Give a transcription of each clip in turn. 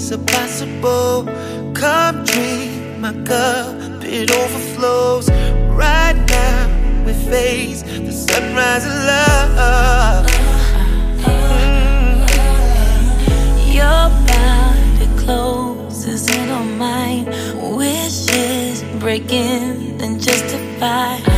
dreams a possible. Come dream, my cup, it overflows. Right now, we face the sunrise of love. Mm-hmm. Your body closes in on mine. Wishes breaking, then justify.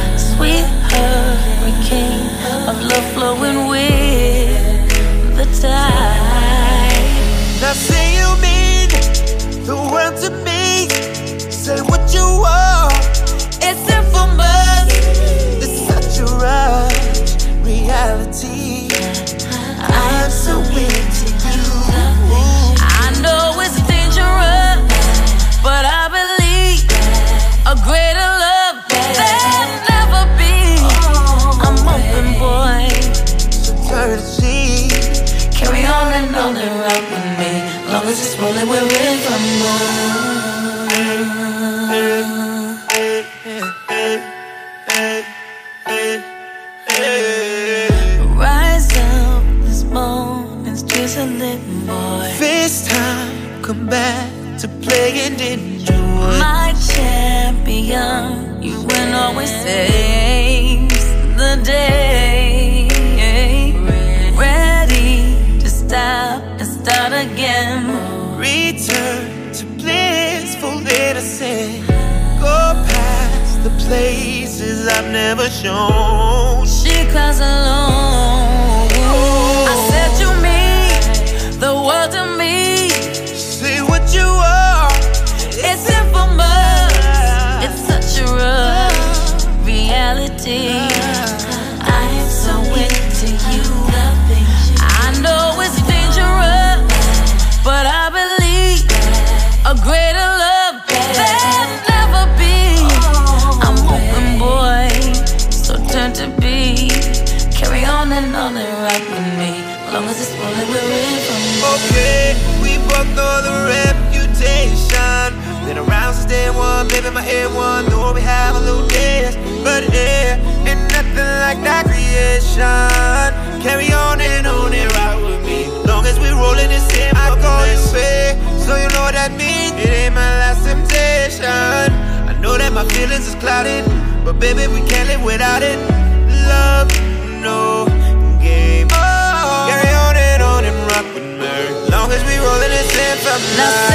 Long as it's rolling, we're for more. Rise up this just a little boy. This time, come back to play and enjoy. My champion, you win always saves innocence. Go past the places I've never shown. She cries alone. I said you mean the world to me. Say what you are. It's infamous. It's such a rough reality. Okay, we both know the reputation. Been around since day one, baby, my head one. Though we have a little days, but yeah, ain't nothing like that creation. Carry on and on and ride with me. Long as we rolling the same, I call you babe, so you know what that means. It ain't my last temptation. I know that my feelings is clouded, but baby, we can't live without it. Love, no you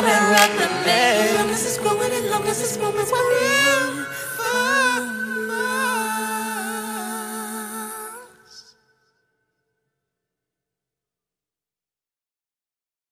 moment, rock the man. As long as it's growing, and long as this moment's.